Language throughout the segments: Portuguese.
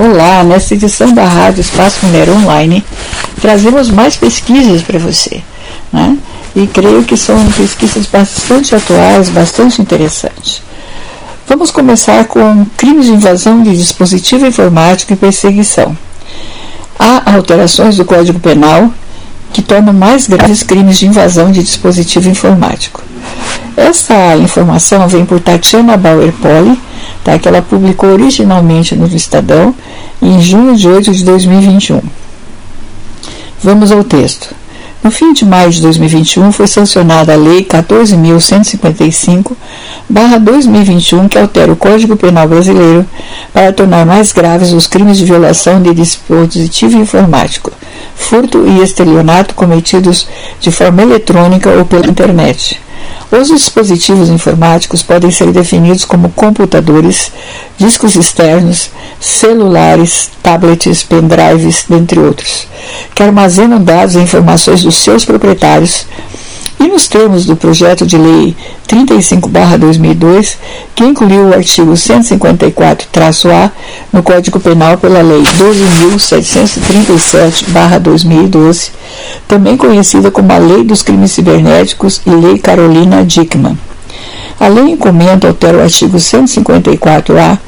Olá, nesta edição da Rádio Espaço Mulher Online, trazemos mais pesquisas para você. Né? E creio que são pesquisas bastante atuais, bastante interessantes. Vamos começar com crimes de invasão de dispositivo informático e perseguição. Há alterações do Código Penal que tornam mais graves crimes de invasão de dispositivo informático. Essa informação vem por Tatiana Bauer Poli, tá, que ela publicou originalmente no Estadão em junho de 8 de 2021. Vamos ao texto. No fim de maio de 2021 foi sancionada a Lei 14.155-2021, que altera o Código Penal brasileiro para tornar mais graves os crimes de violação de dispositivo informático, furto e estelionato cometidos de forma eletrônica ou pela internet. Os dispositivos informáticos podem ser definidos como computadores, discos externos, celulares, tablets, pendrives, dentre outros, que armazenam dados e informações dos seus proprietários e nos termos do projeto de lei 35/2002, que incluiu o artigo 154-A no Código Penal pela lei 12.737/2012, também conhecida como a Lei dos Crimes Cibernéticos e Lei Carolina Dickmann. A lei encomenda altera o artigo 154-A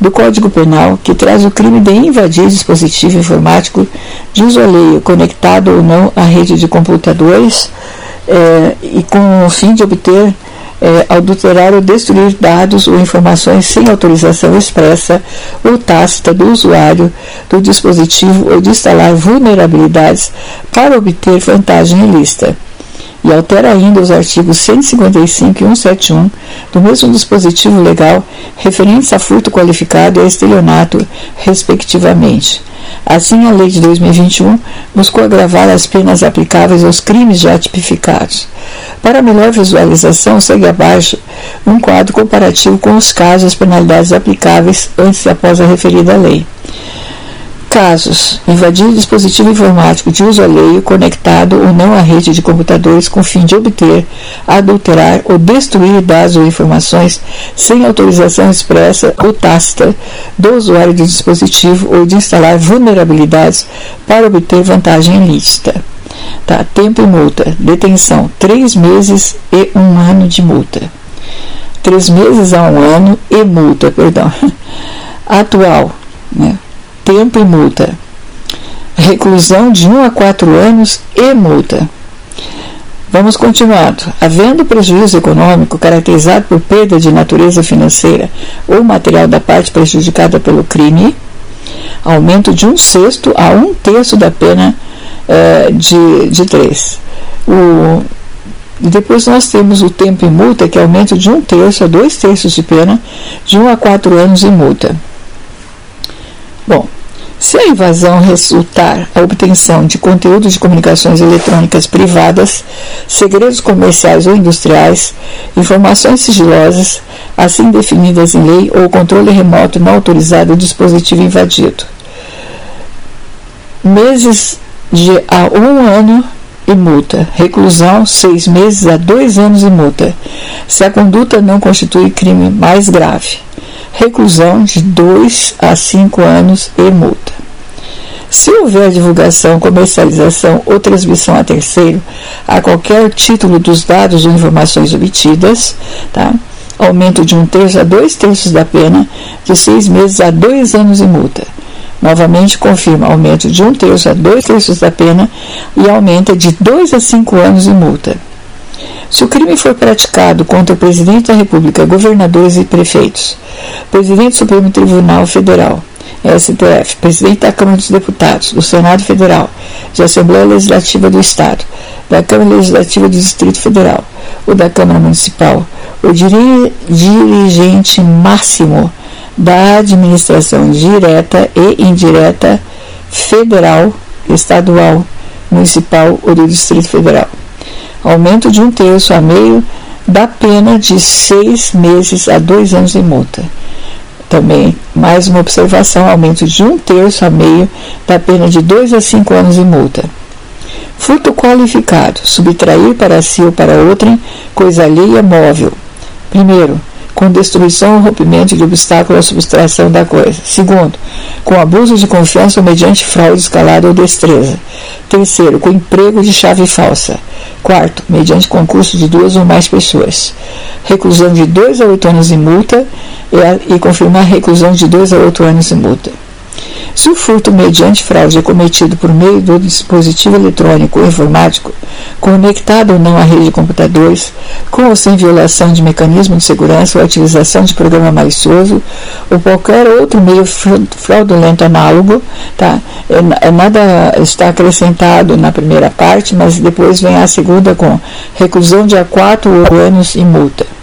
do Código Penal, que traz o crime de invadir dispositivo informático de uso alheio, conectado ou não à rede de computadores, é, e com o fim de obter, é, adulterar ou destruir dados ou informações sem autorização expressa ou tácita do usuário do dispositivo ou de instalar vulnerabilidades para obter vantagem ilícita e altera ainda os artigos 155 e 171 do mesmo dispositivo legal referentes a furto qualificado e a estelionato, respectivamente. Assim, a lei de 2021 buscou agravar as penas aplicáveis aos crimes já tipificados. Para melhor visualização, segue abaixo um quadro comparativo com os casos e as penalidades aplicáveis antes e após a referida lei. Casos: invadir dispositivo informático de uso alheio conectado ou não à rede de computadores com fim de obter, adulterar ou destruir dados ou informações sem autorização expressa ou tácita do usuário do dispositivo ou de instalar vulnerabilidades para obter vantagem ilícita. Tá, tempo e multa. Detenção: três meses e um ano de multa. Três meses a um ano e multa, perdão. Atual? Tempo e multa. Reclusão de 1 a 4 anos e multa. Vamos continuando. Havendo prejuízo econômico caracterizado por perda de natureza financeira ou material da parte prejudicada pelo crime, aumento de um sexto a um terço da pena uh, de, de três. O, depois nós temos o tempo e multa, que é aumento de um terço a dois terços de pena, de um a quatro anos e multa. Bom, se a invasão resultar a obtenção de conteúdos de comunicações eletrônicas privadas, segredos comerciais ou industriais, informações sigilosas, assim definidas em lei ou controle remoto não autorizado do dispositivo invadido. Meses de a um ano e multa. Reclusão, seis meses a dois anos e multa. Se a conduta não constitui crime mais grave reclusão de 2 a 5 anos e multa. Se houver divulgação, comercialização ou transmissão a terceiro a qualquer título dos dados ou informações obtidas, tá? aumento de um terço a dois terços da pena, de seis meses a dois anos e multa. Novamente confirma aumento de um terço a dois terços da pena e aumenta de dois a cinco anos e multa. Se o crime for praticado contra o presidente da República, governadores e prefeitos, presidente do Supremo Tribunal Federal, STF, presidente da Câmara dos Deputados, do Senado Federal, da Assembleia Legislativa do Estado, da Câmara Legislativa do Distrito Federal ou da Câmara Municipal, o dirigente máximo da administração direta e indireta federal, estadual, municipal ou do Distrito Federal aumento de um terço a meio da pena de seis meses a dois anos de multa. Também, mais uma observação, aumento de um terço a meio da pena de dois a cinco anos de multa. Furto qualificado, subtrair para si ou para outrem coisa alheia móvel. Primeiro, com destruição ou rompimento de obstáculo à subtração da coisa. Segundo, com abuso de confiança ou mediante fraude escalada ou destreza. Terceiro, com emprego de chave falsa. Quarto, mediante concurso de duas ou mais pessoas. Reclusão de dois a oito anos e multa e, e confirmar reclusão de dois a oito anos e multa. Se o furto mediante fraude é cometido por meio do dispositivo eletrônico ou informático, conectado ou não à rede de computadores, com ou sem violação de mecanismo de segurança ou utilização de programa malicioso, ou qualquer outro meio fraudulento análogo, tá? É, é, nada está acrescentado na primeira parte, mas depois vem a segunda com reclusão de a quatro anos e multa.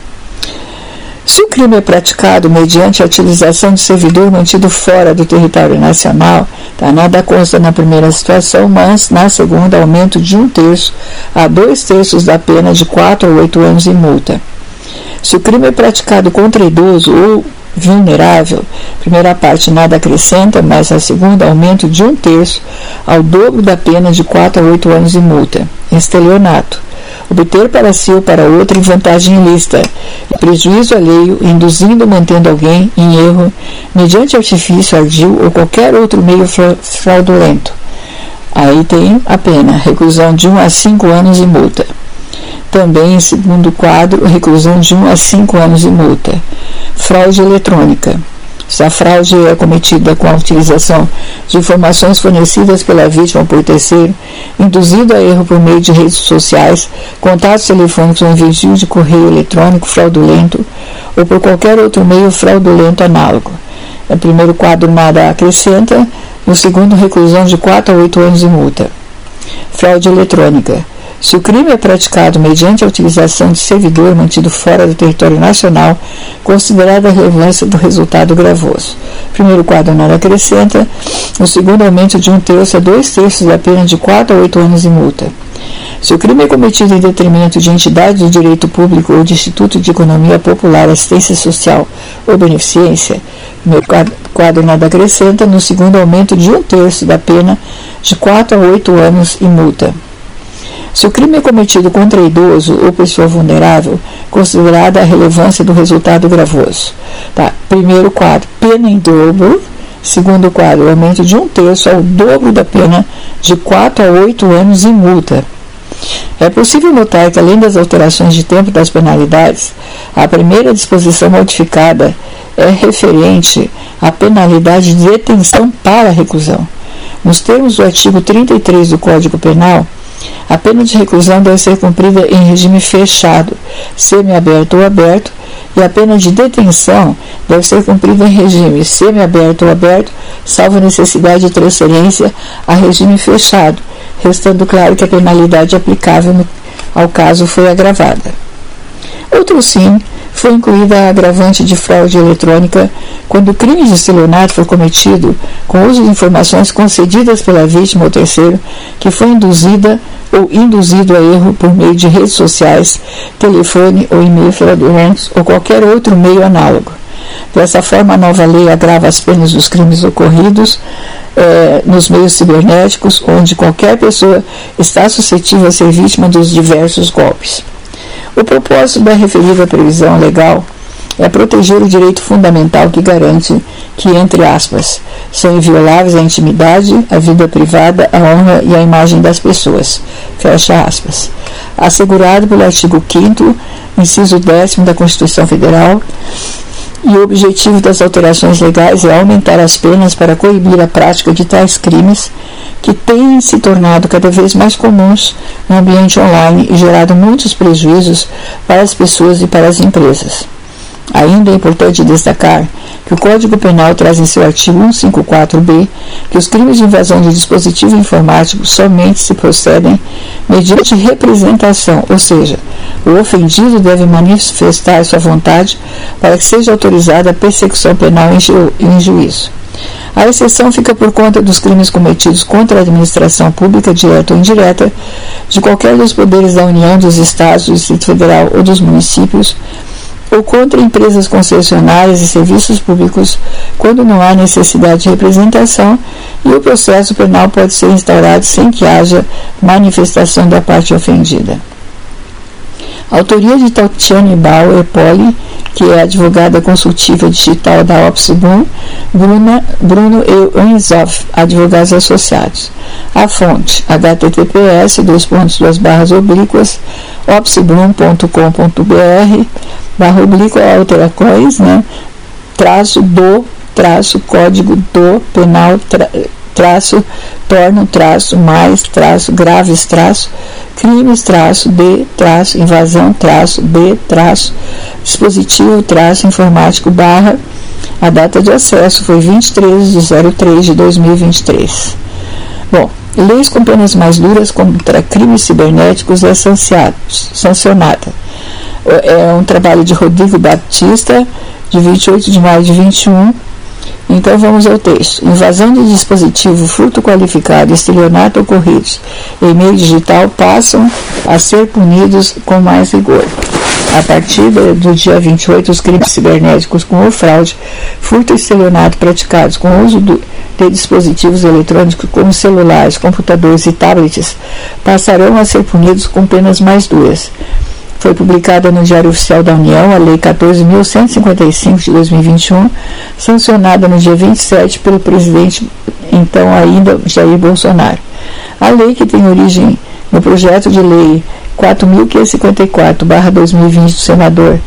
Se o crime é praticado mediante a utilização de servidor mantido fora do território nacional, tá, nada consta na primeira situação, mas na segunda, aumento de um terço a dois terços da pena de quatro a oito anos e multa. Se o crime é praticado contra idoso ou vulnerável, primeira parte nada acrescenta, mas a segunda, aumento de um terço ao dobro da pena de quatro a oito anos e multa. Estelionato obter para si ou para outro vantagem ilícita, prejuízo alheio, induzindo ou mantendo alguém em erro, mediante artifício ardil ou qualquer outro meio fraudulento. Aí tem a pena, reclusão de 1 um a 5 anos e multa. Também, em segundo quadro, reclusão de 1 um a 5 anos e multa. Fraude eletrônica se a fraude é cometida com a utilização de informações fornecidas pela vítima por terceiro, induzido a erro por meio de redes sociais, contatos telefônicos ou envio de correio eletrônico fraudulento ou por qualquer outro meio fraudulento análogo. No primeiro quadro, nada acrescenta, no segundo, reclusão de 4 a 8 anos e multa. Fraude eletrônica se o crime é praticado mediante a utilização de servidor mantido fora do território nacional, considerada a relevância do resultado gravoso. Primeiro quadro nada acrescenta, o segundo aumento de um terço a dois terços da pena de 4 a 8 anos de multa. Se o crime é cometido em detrimento de entidade de direito público ou de instituto de economia popular, assistência social ou beneficência, primeiro quadro nada acrescenta, no segundo aumento de um terço da pena de 4 a 8 anos e multa. Se o crime é cometido contra idoso ou pessoa vulnerável, considerada a relevância do resultado gravoso. Tá? Primeiro quadro, pena em dobro. Segundo quadro, aumento de um terço ao dobro da pena de 4 a 8 anos e multa. É possível notar que, além das alterações de tempo das penalidades, a primeira disposição modificada é referente à penalidade de detenção para reclusão. Nos termos do artigo 33 do Código Penal, a pena de reclusão deve ser cumprida em regime fechado, semiaberto ou aberto, e a pena de detenção deve ser cumprida em regime semiaberto ou aberto, salvo necessidade de transferência a regime fechado, restando claro que a penalidade aplicável ao caso foi agravada. Outro sim foi incluída a agravante de fraude eletrônica quando o crime de estelionato for cometido com uso de informações concedidas pela vítima ou terceiro que foi induzida ou induzido a erro por meio de redes sociais, telefone ou e-mail fraudulentos ou qualquer outro meio análogo. Dessa forma, a nova lei agrava as penas dos crimes ocorridos eh, nos meios cibernéticos, onde qualquer pessoa está suscetível a ser vítima dos diversos golpes. O propósito da referida previsão legal é proteger o direito fundamental que garante que, entre aspas, são invioláveis a intimidade, a vida privada, a honra e a imagem das pessoas. Fecha aspas. Assegurado pelo artigo 5 inciso 10 da Constituição Federal, e o objetivo das alterações legais é aumentar as penas para coibir a prática de tais crimes que têm se tornado cada vez mais comuns no ambiente online e gerado muitos prejuízos para as pessoas e para as empresas. Ainda é importante destacar que o Código Penal traz em seu artigo 154b que os crimes de invasão de dispositivo informático somente se procedem mediante representação, ou seja, o ofendido deve manifestar sua vontade para que seja autorizada a persecução penal em, ju em juízo. A exceção fica por conta dos crimes cometidos contra a administração pública, direta ou indireta, de qualquer dos poderes da União, dos Estados, do Distrito Federal ou dos municípios, ou contra empresas concessionárias e serviços públicos quando não há necessidade de representação e o processo penal pode ser instaurado sem que haja manifestação da parte ofendida. Autoria de Tatiane Bauer Poli que é advogada consultiva digital da Opsibum, Bruna, Bruno Enzoff, advogados associados. A fonte, https, dois pontos, duas barras oblíquas, opsibum.com.br, barra oblíqua, alteracois, né, traço do, traço, código do, penal, traço, torno, traço, mais, traço, graves, traço, crimes, traço, de, traço, invasão, traço, b, traço, dispositivo, traço, informático, barra, a data de acesso foi 23 de 03 de 2023. Bom, leis com penas mais duras contra crimes cibernéticos é sancionada. É um trabalho de Rodrigo Batista, de 28 de maio de 21, então vamos ao texto. Invasão de dispositivo, furto qualificado, estelionato ocorridos em meio digital passam a ser punidos com mais rigor. A partir do dia 28, os crimes cibernéticos com fraude, furto e estelionato praticados com o uso do, de dispositivos eletrônicos como celulares, computadores e tablets passarão a ser punidos com penas mais duras foi publicada no Diário Oficial da União a Lei 14.155 de 2021, sancionada no dia 27 pelo presidente, então ainda Jair Bolsonaro. A lei, que tem origem no projeto de lei 4.554-2020 do senador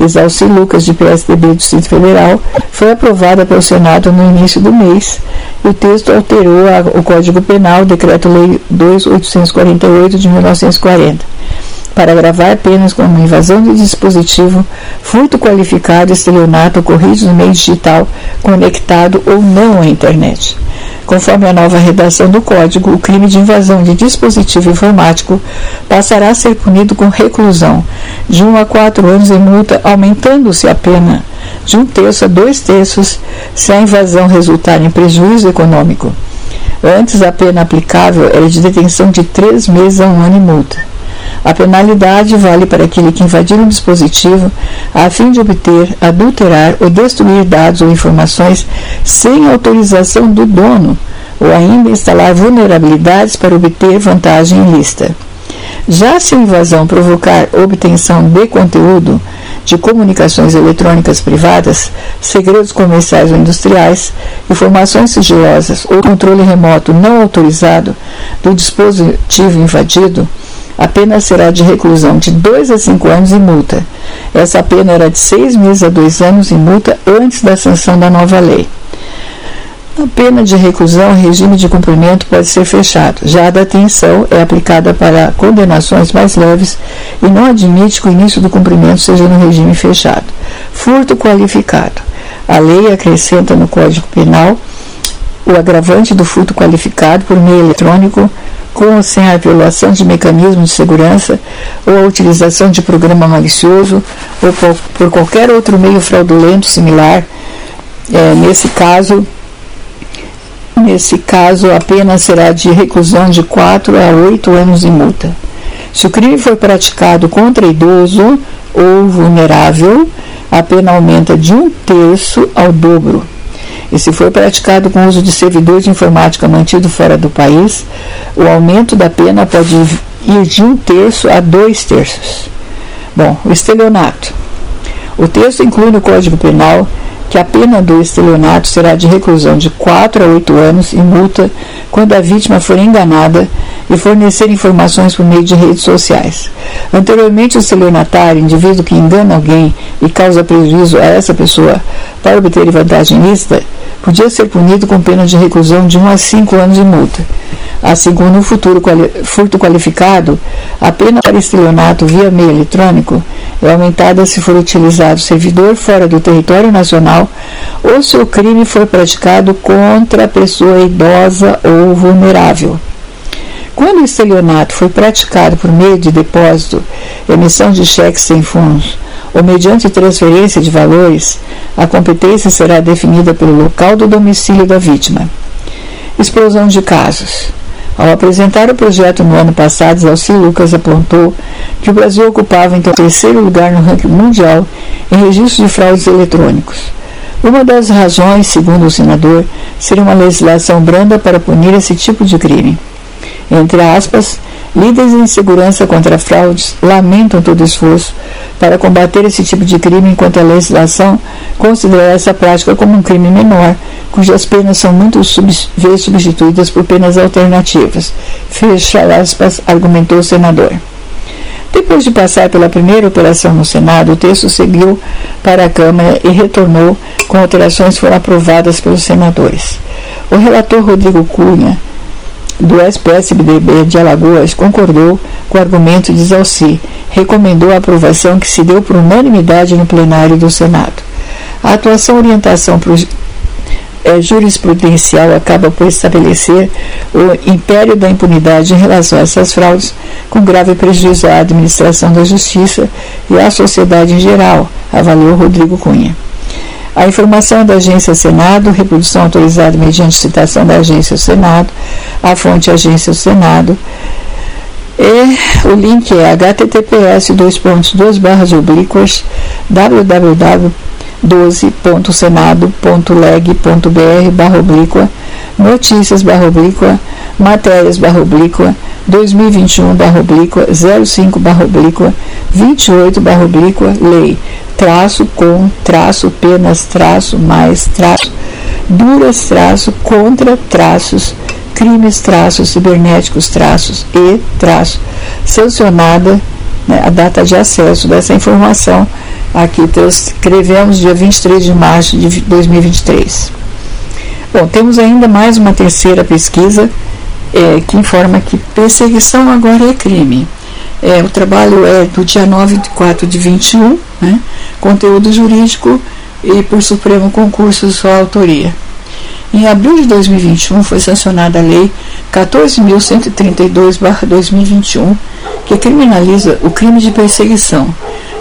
Exalci Lucas, de PSDB do Distrito Federal, foi aprovada pelo Senado no início do mês e o texto alterou o Código Penal, Decreto-Lei 2848 de 1940 para agravar apenas como invasão de dispositivo, furto qualificado, estelionato ocorridos no meio digital, conectado ou não à internet. Conforme a nova redação do Código, o crime de invasão de dispositivo informático passará a ser punido com reclusão de 1 um a 4 anos e multa, aumentando-se a pena de um terço a dois terços se a invasão resultar em prejuízo econômico. Antes, a pena aplicável era de detenção de três meses a um ano e multa. A penalidade vale para aquele que invadir um dispositivo a fim de obter, adulterar ou destruir dados ou informações sem autorização do dono, ou ainda instalar vulnerabilidades para obter vantagem ilícita. Já se a invasão provocar obtenção de conteúdo, de comunicações eletrônicas privadas, segredos comerciais ou industriais, informações sigilosas ou controle remoto não autorizado do dispositivo invadido, a pena será de reclusão de 2 a 5 anos e multa. Essa pena era de 6 meses a 2 anos e multa antes da sanção da nova lei. A pena de reclusão, regime de cumprimento pode ser fechado. Já a detenção é aplicada para condenações mais leves e não admite que o início do cumprimento seja no regime fechado. Furto qualificado. A lei acrescenta no Código Penal o agravante do furto qualificado por meio eletrônico com ou sem a violação de mecanismos de segurança ou a utilização de programa malicioso ou por, por qualquer outro meio fraudulento similar. É, nesse caso, nesse caso, a pena será de reclusão de 4 a 8 anos e multa. Se o crime for praticado contra idoso ou vulnerável, a pena aumenta de um terço ao dobro e se for praticado com uso de servidor de informática mantido fora do país, o aumento da pena pode ir de um terço a dois terços. Bom, o estelionato. O texto inclui no Código Penal que a pena do estelionato será de reclusão de 4 a 8 anos e multa quando a vítima for enganada e fornecer informações por meio de redes sociais. Anteriormente, o estelionatário, indivíduo que engana alguém e causa prejuízo a essa pessoa para obter vantagem lícita, podia ser punido com pena de reclusão de 1 a 5 anos de multa. Assim como no futuro furto qualificado, a pena para estelionato via meio eletrônico é aumentada se for utilizado servidor fora do território nacional ou se o crime for praticado contra a pessoa idosa ou vulnerável. Quando o estelionato foi praticado por meio de depósito, emissão de cheques sem fundos ou mediante transferência de valores, a competência será definida pelo local do domicílio da vítima. Explosão de casos. Ao apresentar o projeto no ano passado, Zalci Lucas apontou que o Brasil ocupava então o terceiro lugar no ranking mundial em registro de fraudes eletrônicos. Uma das razões, segundo o senador, seria uma legislação branda para punir esse tipo de crime. Entre aspas, Líderes em segurança contra fraudes lamentam todo esforço para combater esse tipo de crime, enquanto a legislação considera essa prática como um crime menor, cujas penas são muitas vezes substituídas por penas alternativas. Fecha aspas, argumentou o senador. Depois de passar pela primeira operação no Senado, o texto seguiu para a Câmara e retornou com alterações que foram aprovadas pelos senadores. O relator Rodrigo Cunha do SPSBDB de Alagoas concordou com o argumento de Zalci, recomendou a aprovação que se deu por unanimidade no plenário do Senado. A atuação orientação é, jurisprudencial acaba por estabelecer o império da impunidade em relação a essas fraudes, com grave prejuízo à administração da justiça e à sociedade em geral, avaliou Rodrigo Cunha. A informação da Agência Senado, reprodução autorizada mediante citação da Agência Senado, a fonte Agência Senado. E o link é https dois pontos duas barras oblíquas www.12.senado.leg.br barra oblíqua notícias barra oblíqua matérias barra oblíqua 2021 barra oblíqua 05 barra oblíqua 28 barra oblíqua lei traço com, traço, penas, traço, mais, traço, duras, traço, contra, traços, crimes, traços, cibernéticos, traços e traço, sancionada né, a data de acesso dessa informação. Aqui escrevemos dia 23 de março de 2023. Bom, temos ainda mais uma terceira pesquisa é, que informa que perseguição agora é crime. É, o trabalho é do dia 9 de 4 de 21, né? conteúdo jurídico e por Supremo Concurso sua autoria. Em abril de 2021 foi sancionada a Lei 14.132-2021, que criminaliza o crime de perseguição,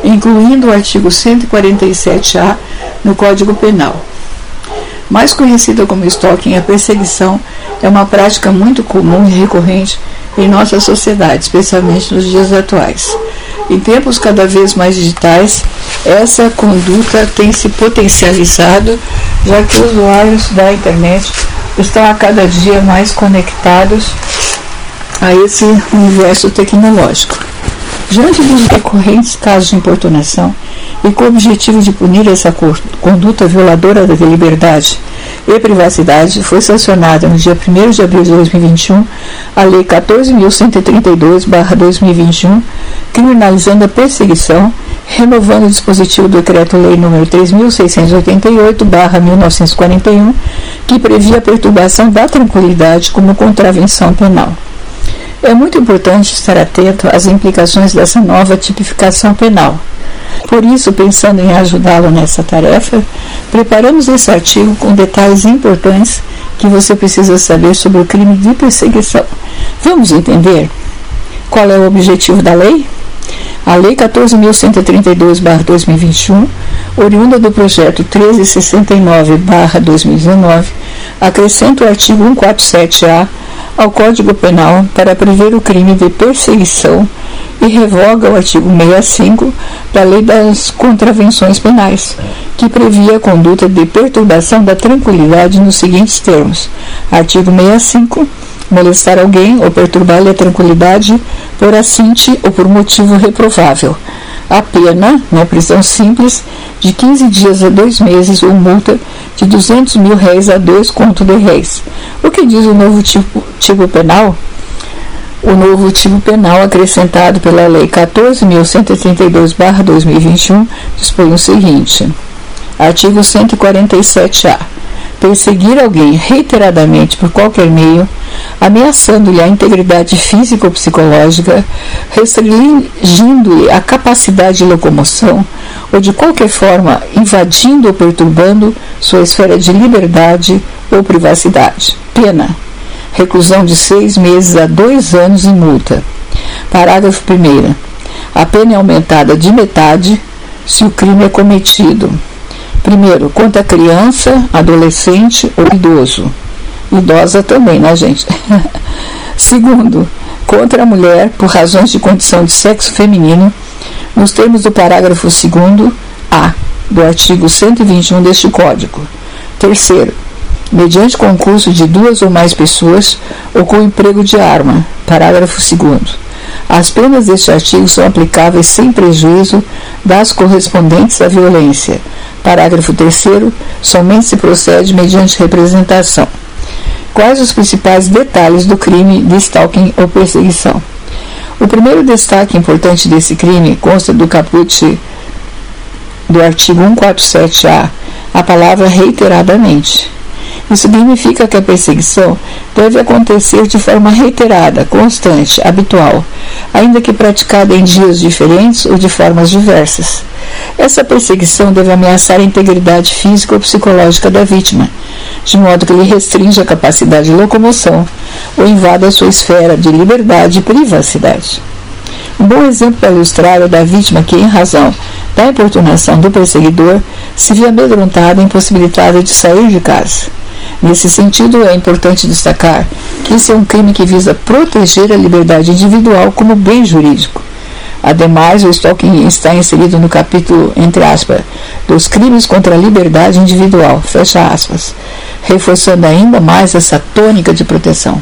incluindo o artigo 147-A no Código Penal. Mais conhecida como stalking, a perseguição é uma prática muito comum e recorrente em nossa sociedade, especialmente nos dias atuais. Em tempos cada vez mais digitais, essa conduta tem se potencializado, já que os usuários da internet estão a cada dia mais conectados a esse universo tecnológico. Diante dos recorrentes casos de importunação e com o objetivo de punir essa conduta violadora da liberdade e privacidade, foi sancionada no dia 1 de abril de 2021 a Lei 14.132-2021, criminalizando a perseguição, renovando o dispositivo do Decreto-Lei nº 3.688-1941, que previa a perturbação da tranquilidade como contravenção penal. É muito importante estar atento às implicações dessa nova tipificação penal. Por isso, pensando em ajudá-lo nessa tarefa, preparamos esse artigo com detalhes importantes que você precisa saber sobre o crime de perseguição. Vamos entender qual é o objetivo da lei? A Lei 14.132-2021, oriunda do projeto 1369-2019, acrescenta o artigo 147-A ao Código Penal para prever o crime de perseguição e revoga o artigo 65 da Lei das Contravenções Penais, que previa a conduta de perturbação da tranquilidade nos seguintes termos: artigo 65 molestar alguém ou perturbar-lhe a tranquilidade por assinte ou por motivo reprovável. A pena, na prisão simples, de 15 dias a dois meses ou multa de 200 mil réis a dois contos de réis. O que diz o novo tipo, tipo penal? O novo tipo penal acrescentado pela Lei 14.132-2021 dispõe o seguinte: artigo 147-A. Perseguir alguém reiteradamente por qualquer meio, ameaçando-lhe a integridade física ou psicológica, restringindo-lhe a capacidade de locomoção, ou de qualquer forma invadindo ou perturbando sua esfera de liberdade ou privacidade. Pena: reclusão de seis meses a dois anos e multa. Parágrafo 1. A pena é aumentada de metade se o crime é cometido. Primeiro, contra criança, adolescente ou idoso. Idosa também, né, gente? Segundo, contra a mulher por razões de condição de sexo feminino, nos termos do parágrafo 2 A do artigo 121 deste Código. Terceiro, mediante concurso de duas ou mais pessoas ou com emprego de arma. Parágrafo 2. As penas deste artigo são aplicáveis sem prejuízo das correspondentes à violência. Parágrafo 3. Somente se procede mediante representação. Quais os principais detalhes do crime de stalking ou perseguição? O primeiro destaque importante desse crime consta do caput do artigo 147-A, a palavra reiteradamente. Isso significa que a perseguição deve acontecer de forma reiterada, constante, habitual, ainda que praticada em dias diferentes ou de formas diversas. Essa perseguição deve ameaçar a integridade física ou psicológica da vítima, de modo que lhe restringe a capacidade de locomoção ou invada a sua esfera de liberdade e privacidade. Um bom exemplo para ilustrar é da vítima que, em razão da importunação do perseguidor, se via amedrontada e impossibilitada de sair de casa. Nesse sentido, é importante destacar que esse é um crime que visa proteger a liberdade individual como bem jurídico. Ademais, o stalking está inserido no capítulo, entre aspas, dos crimes contra a liberdade individual, fecha aspas, reforçando ainda mais essa tônica de proteção.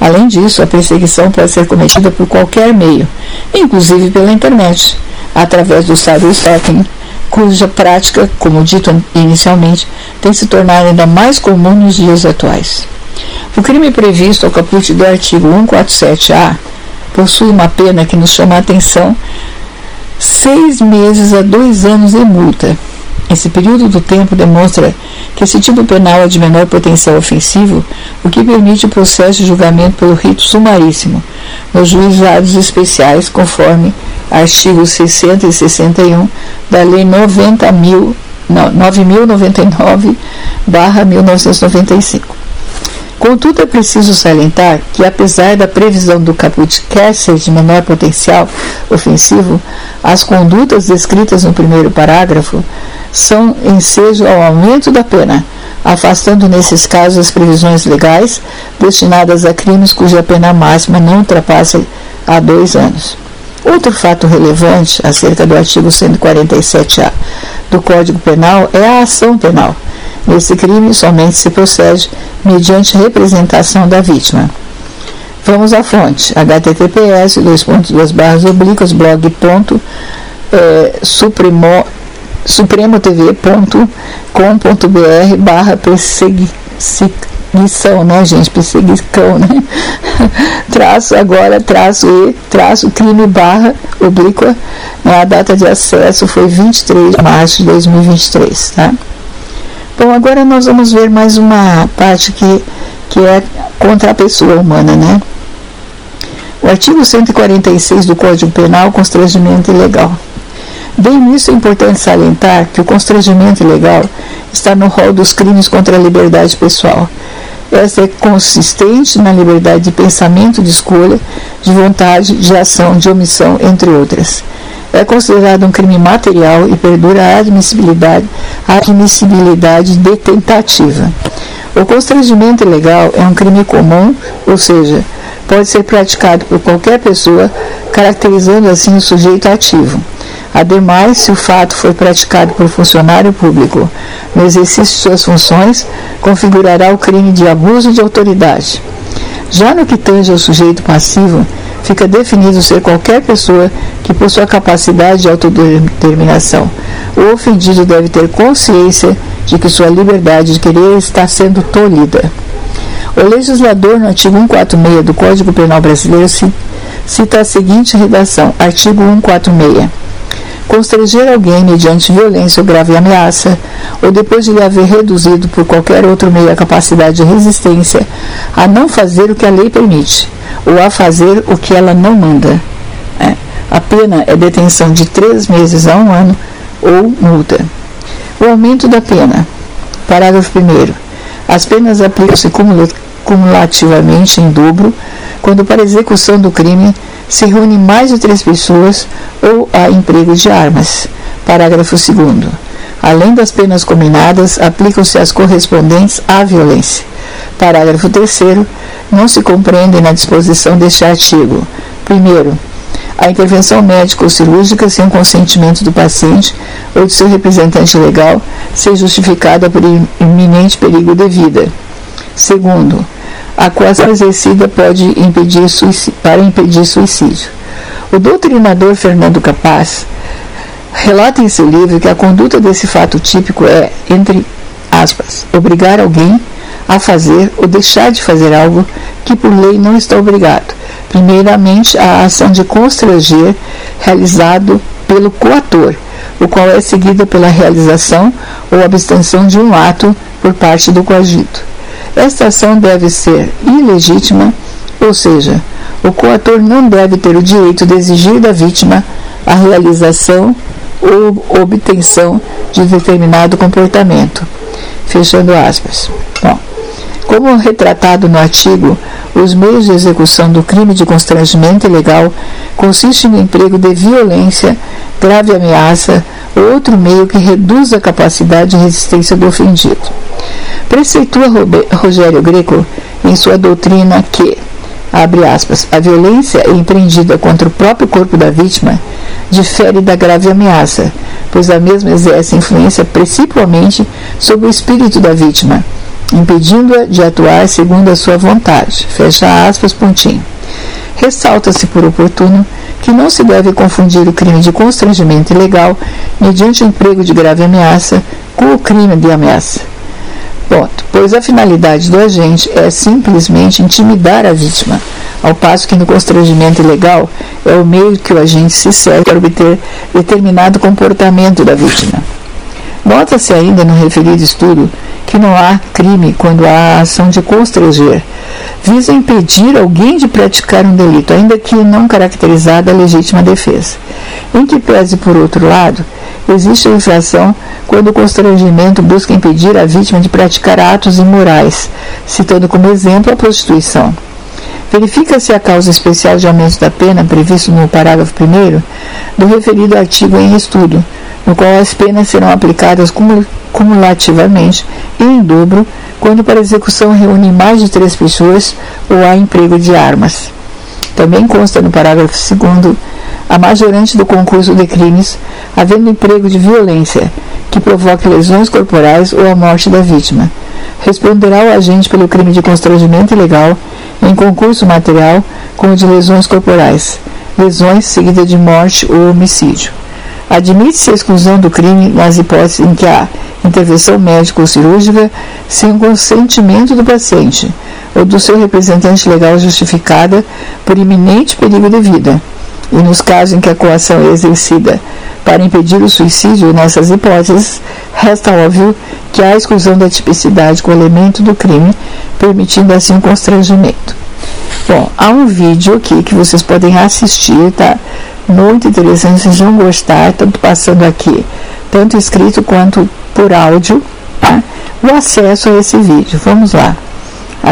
Além disso, a perseguição pode ser cometida por qualquer meio, inclusive pela internet, através do cyberstalking, cuja prática, como dito inicialmente, tem se tornado ainda mais comum nos dias atuais. O crime previsto ao caput do artigo 147-A possui uma pena que nos chama a atenção seis meses a dois anos de multa. Esse período do tempo demonstra que esse tipo penal é de menor potencial ofensivo, o que permite o processo de julgamento pelo rito sumaríssimo, nos juizados especiais, conforme artigos 60 e 61 da Lei 9099-1995. Contudo, é preciso salientar que, apesar da previsão do caput quer ser de menor potencial ofensivo, as condutas descritas no primeiro parágrafo são ensejo ao aumento da pena, afastando nesses casos as previsões legais destinadas a crimes cuja pena máxima não ultrapassa a dois anos. Outro fato relevante acerca do artigo 147-A do Código Penal é a ação penal. Nesse crime, somente se procede mediante representação da vítima. Vamos à fonte, https dois barras oblíquas blog ponto, é, supremo, supremotv.com.br barra perseguição né, gente? Perseguição, né? traço agora, traço E, traço crime barra oblíqua. A data de acesso foi 23 de março de 2023, tá? Bom, agora nós vamos ver mais uma parte que, que é contra a pessoa humana, né? O artigo 146 do Código Penal, constrangimento ilegal. Bem nisso é importante salientar que o constrangimento ilegal está no rol dos crimes contra a liberdade pessoal. Essa é consistente na liberdade de pensamento, de escolha, de vontade, de ação, de omissão, entre outras. É considerado um crime material e perdura a admissibilidade, a admissibilidade de tentativa. O constrangimento ilegal é um crime comum, ou seja, pode ser praticado por qualquer pessoa, caracterizando assim o sujeito ativo. Ademais, se o fato foi praticado por funcionário público no exercício de suas funções, configurará o crime de abuso de autoridade. Já no que tange ao sujeito passivo, fica definido ser qualquer pessoa que possua capacidade de autodeterminação. O ofendido deve ter consciência de que sua liberdade de querer está sendo tolhida. O legislador, no artigo 146 do Código Penal Brasileiro, cita a seguinte redação: artigo 146 constranger alguém mediante violência ou grave ameaça, ou depois de lhe haver reduzido por qualquer outro meio a capacidade de resistência, a não fazer o que a lei permite, ou a fazer o que ela não manda. É. A pena é detenção de três meses a um ano ou multa. O aumento da pena. Parágrafo 1. As penas aplicam-se cumulativamente em dobro quando para execução do crime se reúne mais de três pessoas ou há emprego de armas. Parágrafo 2. Além das penas combinadas, aplicam-se as correspondentes à violência. Parágrafo 3. Não se compreendem na disposição deste artigo. Primeiro, A intervenção médica ou cirúrgica sem o consentimento do paciente ou de seu representante legal ser justificada por iminente perigo de vida. Segundo, a coação exercida pode impedir para impedir suicídio. O doutrinador Fernando Capaz relata em seu livro que a conduta desse fato típico é, entre aspas, obrigar alguém a fazer ou deixar de fazer algo que por lei não está obrigado. Primeiramente, a ação de constranger realizado pelo coator, o qual é seguida pela realização ou abstenção de um ato por parte do coagido. Esta ação deve ser ilegítima, ou seja, o coator não deve ter o direito de exigir da vítima a realização ou obtenção de determinado comportamento. Fechando aspas. Bom, como retratado no artigo, os meios de execução do crime de constrangimento ilegal consistem no emprego de violência, grave ameaça ou outro meio que reduz a capacidade de resistência do ofendido. Preceitua Rogério Greco em sua doutrina que abre aspas, a violência empreendida contra o próprio corpo da vítima difere da grave ameaça, pois a mesma exerce influência principalmente sobre o espírito da vítima, impedindo-a de atuar segundo a sua vontade. Fecha aspas, pontinho. Ressalta-se por oportuno que não se deve confundir o crime de constrangimento ilegal mediante emprego de grave ameaça com o crime de ameaça. Ponto. Pois a finalidade do agente é simplesmente intimidar a vítima, ao passo que no constrangimento ilegal é o meio que o agente se serve para obter determinado comportamento da vítima. Nota-se ainda no referido estudo que não há crime quando há ação de constranger. Visa impedir alguém de praticar um delito, ainda que não caracterizada a legítima defesa. Em que pese, por outro lado, existe a infração quando o constrangimento busca impedir a vítima de praticar atos imorais, citando como exemplo a prostituição. Verifica-se a causa especial de aumento da pena previsto no parágrafo 1 do referido artigo em estudo, no qual as penas serão aplicadas cumulativamente e em dobro quando para execução reúne mais de três pessoas ou há emprego de armas. Também consta no parágrafo 2 a majorante do concurso de crimes, havendo emprego de violência que provoque lesões corporais ou a morte da vítima. Responderá o agente pelo crime de constrangimento ilegal em concurso material com o de lesões corporais, lesões seguidas de morte ou homicídio. Admite-se a exclusão do crime nas hipóteses em que há intervenção médica ou cirúrgica sem o consentimento do paciente ou do seu representante legal justificada por iminente perigo de vida, e nos casos em que a coação é exercida para impedir o suicídio, nessas hipóteses, resta óbvio que há exclusão da tipicidade com o elemento do crime, permitindo assim o constrangimento. Bom, há um vídeo aqui que vocês podem assistir, tá? Muito interessante, vocês vão gostar, tanto passando aqui, tanto escrito quanto por áudio, tá? o acesso a esse vídeo. Vamos lá.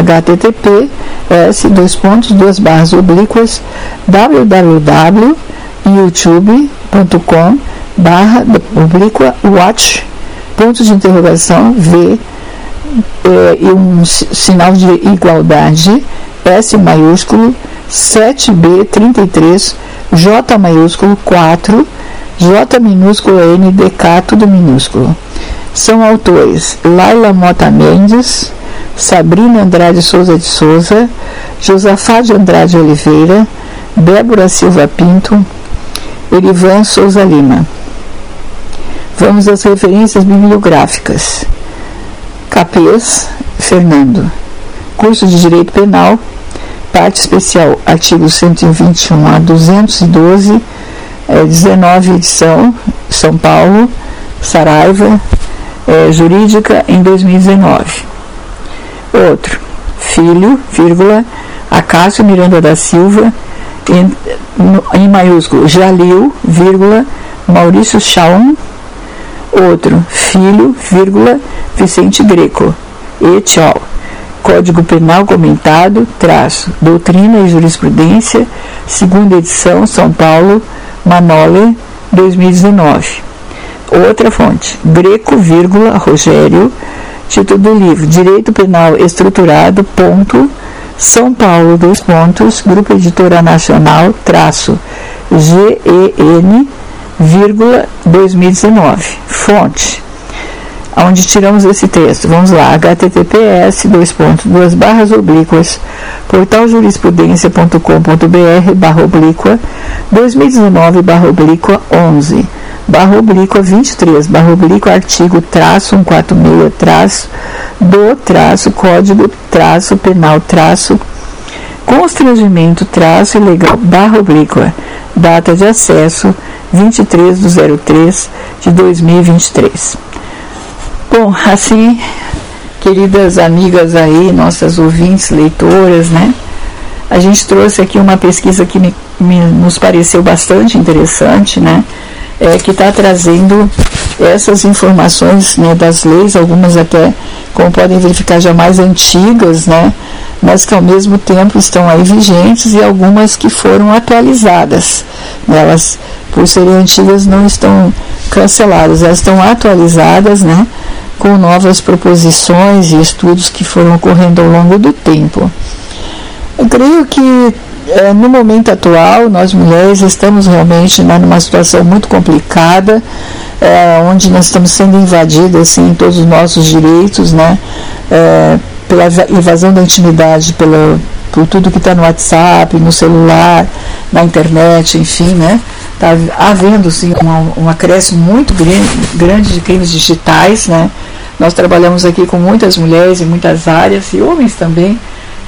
Http s dois pontos duas barras oblíquas www.youtube.com barra oblíqua watch ponto de interrogação v é, e um sinal de igualdade S maiúsculo 7B33 J maiúsculo 4 J minúsculo NDK tudo minúsculo. São autores Laila Mota Mendes, Sabrina Andrade Souza de Souza, Josafá de Andrade Oliveira, Débora Silva Pinto, Erivan Souza Lima. Vamos às referências bibliográficas. Capês, Fernando. Curso de Direito Penal, parte especial, artigo 121 a 212, é, 19 edição, São Paulo, Saraiva, é, Jurídica, em 2019. Outro, filho, vírgula, Acácio Miranda da Silva, em, em maiúsculo, Jalil, vírgula, Maurício Chaum, outro, filho, vírgula, Vicente Greco, e tchau. Código Penal comentado, traço, Doutrina e Jurisprudência, segunda edição, São Paulo, Manole, 2019. Outra fonte, Greco, vírgula, Rogério, título do livro, Direito Penal Estruturado, ponto, São Paulo, dois pontos, Grupo Editora Nacional, traço, GEN, 2019. Fonte onde tiramos esse texto. Vamos lá, https, dois pontos, duas barras oblíquas, portaljurisprudência.com.br, barra oblíqua, 2019, barra oblíqua 11, barra oblíqua 23, barra oblíqua artigo traço 146, traço, do traço, código traço, penal traço, constrangimento traço ilegal, barra oblíqua, data de acesso 23 de 03 de 2023. Bom, assim, queridas amigas aí, nossas ouvintes, leitoras, né? A gente trouxe aqui uma pesquisa que me, me nos pareceu bastante interessante, né? É, que está trazendo essas informações né, das leis, algumas até, como podem verificar, já mais antigas, né? Mas que ao mesmo tempo estão aí vigentes e algumas que foram atualizadas. Elas, por serem antigas, não estão canceladas, elas estão atualizadas, né? com novas proposições e estudos que foram ocorrendo ao longo do tempo. Eu creio que no momento atual, nós mulheres estamos realmente né, numa situação muito complicada, é, onde nós estamos sendo invadidas assim, em todos os nossos direitos, né, é, pela invasão da intimidade, pela, por tudo que está no WhatsApp, no celular, na internet, enfim, né? Está havendo sim um, um acréscimo muito grande, grande de crimes digitais, né? Nós trabalhamos aqui com muitas mulheres em muitas áreas e homens também.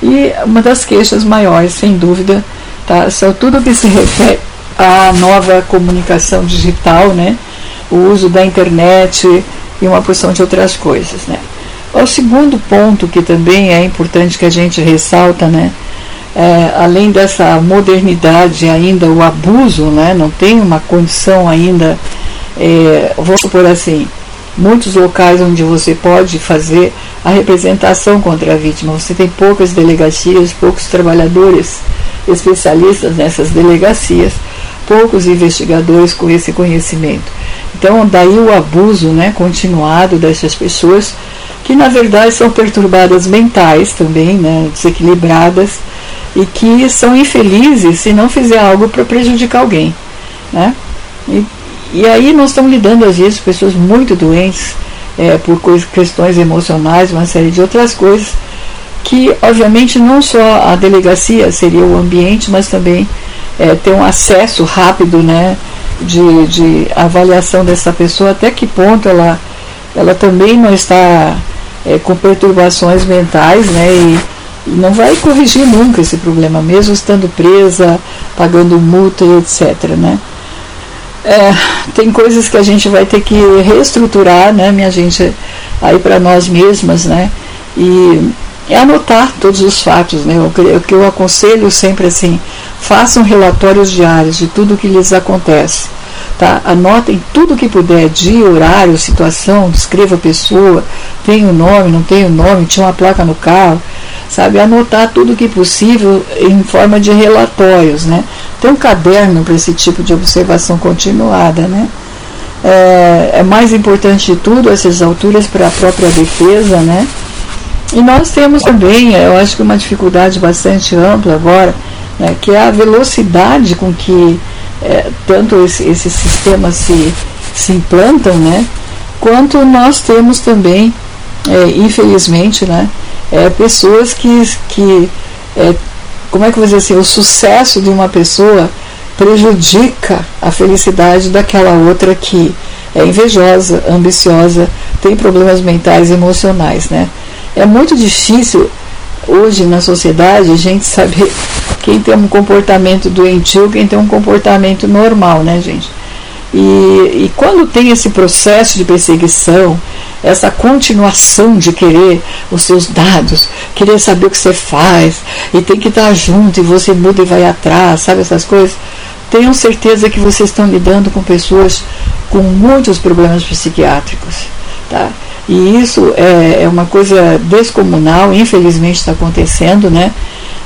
E uma das queixas maiores, sem dúvida, tá, são tudo que se refere à nova comunicação digital, né? o uso da internet e uma porção de outras coisas. Né? O segundo ponto que também é importante que a gente ressalta, né? É, além dessa modernidade ainda, o abuso, né? não tem uma condição ainda, é, vou supor assim, muitos locais onde você pode fazer a representação contra a vítima. Você tem poucas delegacias, poucos trabalhadores especialistas nessas delegacias, poucos investigadores com esse conhecimento. Então, daí o abuso né, continuado dessas pessoas, que na verdade são perturbadas mentais também, né, desequilibradas, e que são infelizes se não fizer algo para prejudicar alguém. Né? E e aí nós estamos lidando, às vezes, com pessoas muito doentes é, por questões emocionais, uma série de outras coisas, que obviamente não só a delegacia seria o ambiente, mas também é, ter um acesso rápido né, de, de avaliação dessa pessoa, até que ponto ela, ela também não está é, com perturbações mentais né, e, e não vai corrigir nunca esse problema, mesmo estando presa, pagando multa e etc. Né? É, tem coisas que a gente vai ter que reestruturar, né, minha gente, aí para nós mesmas, né, e, anotar todos os fatos, né, o que, eu aconselho sempre assim, façam relatórios diários de tudo que lhes acontece, tá, anotem tudo que puder, dia, horário, situação, descreva a pessoa, tem o nome, não tem o nome, tinha uma placa no carro, sabe, anotar tudo que possível em forma de relatórios, né, ter um caderno para esse tipo de observação continuada, né? É, é, mais importante de tudo essas alturas para a própria defesa, né? E nós temos também, eu acho que uma dificuldade bastante ampla agora, né, que é a velocidade com que é, tanto esse, esses sistemas se, se implantam, né? Quanto nós temos também, é, infelizmente, né, é, pessoas que, que é, como é que eu vou dizer assim, o sucesso de uma pessoa prejudica a felicidade daquela outra que é invejosa, ambiciosa, tem problemas mentais e emocionais, né? É muito difícil hoje na sociedade a gente saber quem tem um comportamento doentio, quem tem um comportamento normal, né, gente? E, e quando tem esse processo de perseguição, essa continuação de querer os seus dados, querer saber o que você faz, e tem que estar junto, e você muda e vai atrás, sabe essas coisas? Tenham certeza que vocês estão lidando com pessoas com muitos problemas psiquiátricos. Tá? E isso é, é uma coisa descomunal, infelizmente está acontecendo, né?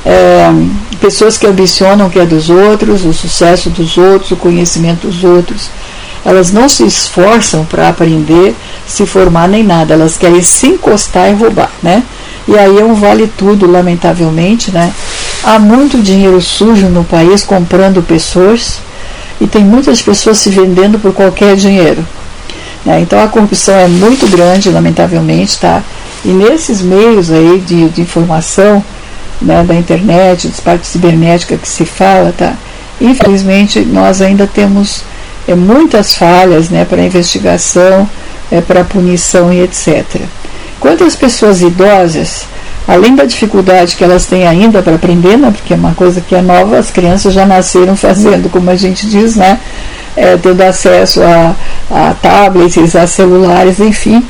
É, pessoas que ambicionam o que é dos outros, o sucesso dos outros, o conhecimento dos outros. Elas não se esforçam para aprender, se formar nem nada, elas querem se encostar e roubar, né? E aí é um vale tudo, lamentavelmente, né? Há muito dinheiro sujo no país comprando pessoas, e tem muitas pessoas se vendendo por qualquer dinheiro. Né? Então a corrupção é muito grande, lamentavelmente, tá? E nesses meios aí de, de informação, né, da internet, das partes cibernéticas que se fala, tá? Infelizmente nós ainda temos é, muitas falhas, né, para investigação, é, para punição e etc. Quanto às pessoas idosas, além da dificuldade que elas têm ainda para aprender, né, porque é uma coisa que é nova, as crianças já nasceram fazendo, como a gente diz, né, é, tendo acesso a, a tablets, a celulares, enfim.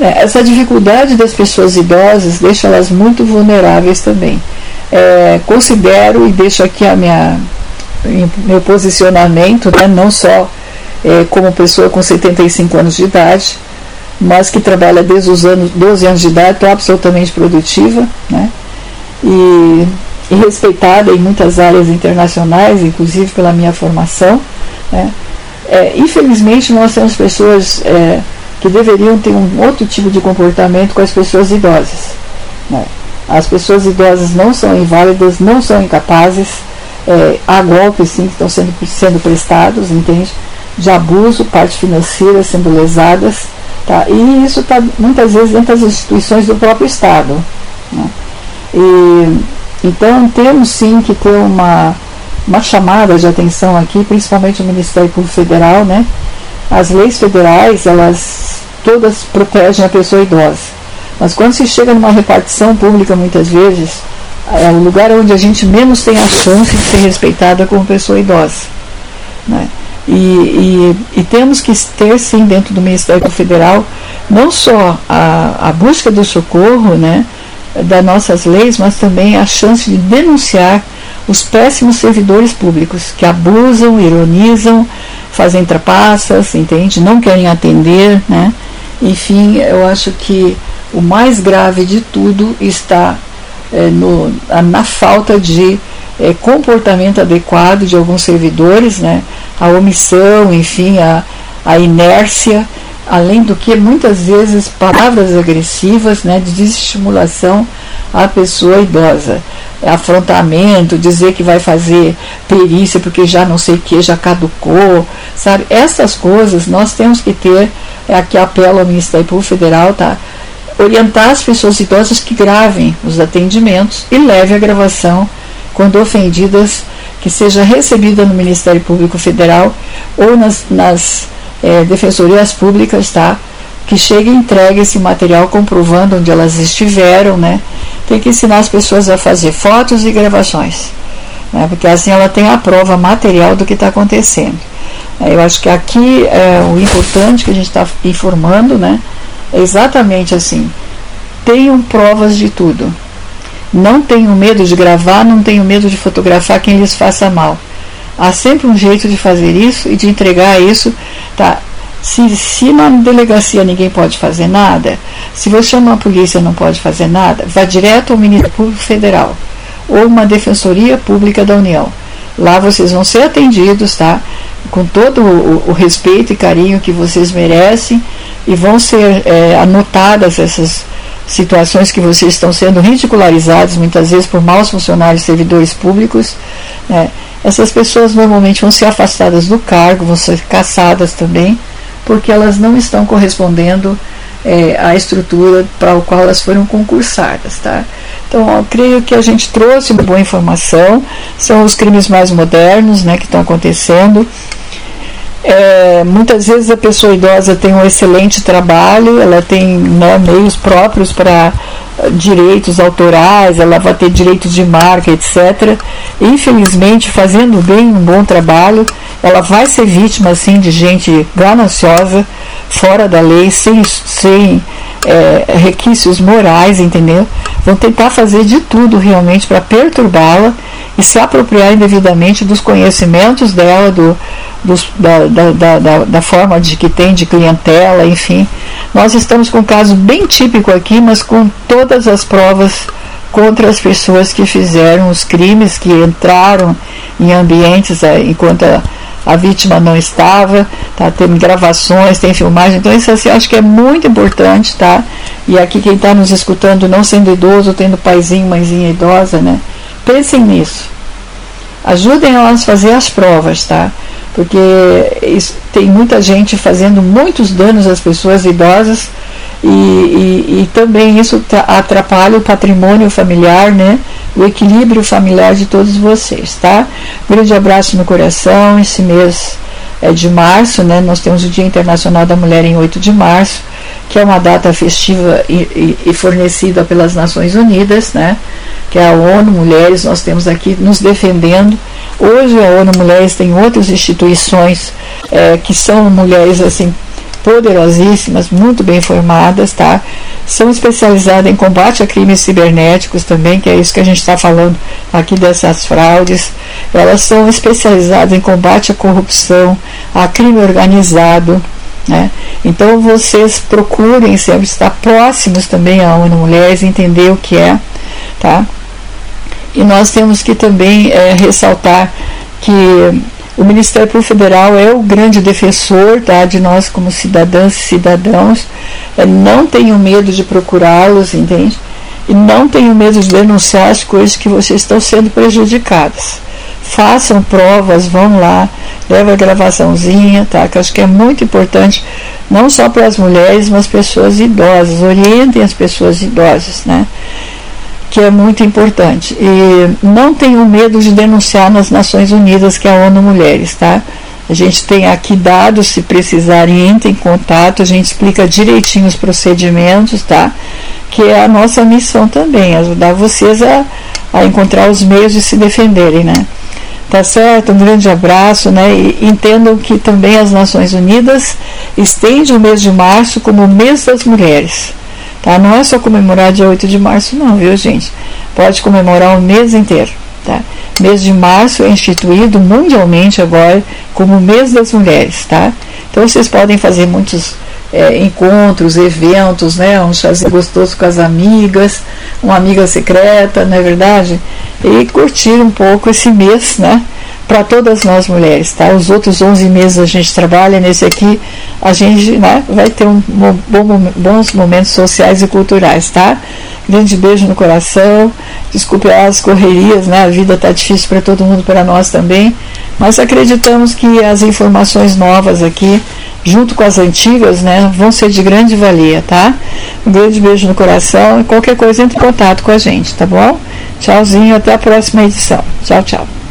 É, essa dificuldade das pessoas idosas deixa elas muito vulneráveis também. É, considero e deixo aqui a minha meu posicionamento, né, não só é, como pessoa com 75 anos de idade, mas que trabalha desde os anos, 12 anos de idade, estou absolutamente produtiva, né, e, e respeitada em muitas áreas internacionais, inclusive pela minha formação. Né. É, infelizmente, nós temos pessoas é, que deveriam ter um outro tipo de comportamento com as pessoas idosas. Né? As pessoas idosas não são inválidas, não são incapazes, é, há golpes sim que estão sendo, sendo prestados, entende? De abuso, parte financeira sendo lesadas, tá? e isso está muitas vezes dentro das instituições do próprio Estado. Né? E, então temos sim que ter uma, uma chamada de atenção aqui, principalmente o Ministério Público Federal, né? As leis federais, elas todas protegem a pessoa idosa. Mas quando se chega numa repartição pública, muitas vezes, é o lugar onde a gente menos tem a chance de ser respeitada como pessoa idosa. Né? E, e, e, temos que ter, sim, dentro do Ministério Federal, não só a, a busca do socorro né, das nossas leis, mas também a chance de denunciar os péssimos servidores públicos que abusam, ironizam, fazem trapaças, entende? Não querem atender, né? Enfim, eu acho que o mais grave de tudo está é, no, na falta de é, comportamento adequado de alguns servidores, né? a omissão, enfim, a, a inércia, além do que muitas vezes palavras agressivas né, de desestimulação à pessoa idosa. Afrontamento, dizer que vai fazer perícia porque já não sei o que, já caducou, sabe? Essas coisas nós temos que ter, é aqui apelo ao Ministério Público Federal, tá? Orientar as pessoas idosas que gravem os atendimentos e leve a gravação, quando ofendidas, que seja recebida no Ministério Público Federal ou nas, nas é, defensorias públicas, tá? Que chegue e entregue esse material comprovando onde elas estiveram, né? Tem que ensinar as pessoas a fazer fotos e gravações, né? Porque assim ela tem a prova material do que está acontecendo. Eu acho que aqui é o importante que a gente está informando, né? É exatamente assim. Tenham provas de tudo. Não tenham medo de gravar, não tenham medo de fotografar quem lhes faça mal. Há sempre um jeito de fazer isso e de entregar isso. Tá? Se, se na delegacia ninguém pode fazer nada, se você chama a polícia não pode fazer nada, vá direto ao Ministério Público Federal ou uma Defensoria Pública da União. Lá vocês vão ser atendidos, tá? Com todo o, o respeito e carinho que vocês merecem e vão ser é, anotadas essas situações que vocês estão sendo ridicularizados muitas vezes por maus funcionários servidores públicos. Né? Essas pessoas normalmente vão ser afastadas do cargo, vão ser caçadas também, porque elas não estão correspondendo é, à estrutura para a qual elas foram concursadas. Tá? Então, creio que a gente trouxe uma boa informação, são os crimes mais modernos né, que estão acontecendo. É, muitas vezes a pessoa idosa tem um excelente trabalho, ela tem né, meios próprios para eh, direitos autorais, ela vai ter direitos de marca, etc. Infelizmente, fazendo bem um bom trabalho, ela vai ser vítima assim de gente gananciosa, fora da lei, sem, sem é, requisitos morais, entendeu? Vão tentar fazer de tudo realmente para perturbá-la e se apropriar indevidamente dos conhecimentos dela, do, dos, da, da, da, da, forma de que tem de clientela, enfim. Nós estamos com um caso bem típico aqui, mas com todas as provas contra as pessoas que fizeram os crimes, que entraram em ambientes é, enquanto a, a, vítima não estava, tá? tem gravações, tem filmagem, então isso assim, acho que é muito importante, tá? E aqui quem está nos escutando, não sendo idoso, tendo paizinho, mãezinha idosa, né? Pensem nisso. Ajudem a nós fazer as provas, tá? porque isso, tem muita gente fazendo muitos danos às pessoas idosas e, e, e também isso atrapalha o patrimônio familiar, né? o equilíbrio familiar de todos vocês, tá? Grande abraço no coração, esse mês é de março, né? Nós temos o Dia Internacional da Mulher em 8 de março, que é uma data festiva e, e, fornecida pelas Nações Unidas, né? Que é a ONU Mulheres, nós temos aqui nos defendendo. Hoje a ONU Mulheres tem outras instituições é, que são mulheres assim poderosíssimas, muito bem formadas, tá? São especializadas em combate a crimes cibernéticos também, que é isso que a gente está falando aqui dessas fraudes. Elas são especializadas em combate à corrupção, a crime organizado, né? Então vocês procurem sempre estar próximos também à ONU Mulheres, entender o que é, tá? E nós temos que também é, ressaltar que o Ministério Público Federal é o grande defensor tá, de nós como cidadãs e cidadãos. É, não tenho medo de procurá-los, entende? E não tenho medo de denunciar as coisas que vocês estão sendo prejudicadas. Façam provas, vão lá, leva a gravaçãozinha, tá? Que acho que é muito importante, não só para as mulheres, mas pessoas idosas. Orientem as pessoas idosas, né? Que é muito importante. E não tenham medo de denunciar nas Nações Unidas, que é a ONU Mulheres, tá? A gente tem aqui dados, se precisarem, entrem em contato, a gente explica direitinho os procedimentos, tá? Que é a nossa missão também, ajudar vocês a, a encontrar os meios de se defenderem, né? Tá certo? Um grande abraço, né? E entendam que também as Nações Unidas estendem o mês de março como o mês das mulheres. Tá? Não é só comemorar dia 8 de março, não, viu, gente? Pode comemorar o mês inteiro. Tá? Mês de março é instituído mundialmente agora como mês das mulheres, tá? Então vocês podem fazer muitos é, encontros, eventos, né? Um chazinho gostoso com as amigas, uma amiga secreta, não é verdade? E curtir um pouco esse mês, né? Para todas nós mulheres, tá? Os outros 11 meses a gente trabalha, nesse aqui a gente né, vai ter um, bom, bons momentos sociais e culturais, tá? Grande beijo no coração, desculpe as correrias, né? A vida está difícil para todo mundo, para nós também, mas acreditamos que as informações novas aqui, junto com as antigas, né, vão ser de grande valia, tá? Um grande beijo no coração qualquer coisa entre em contato com a gente, tá bom? Tchauzinho, até a próxima edição. Tchau, tchau.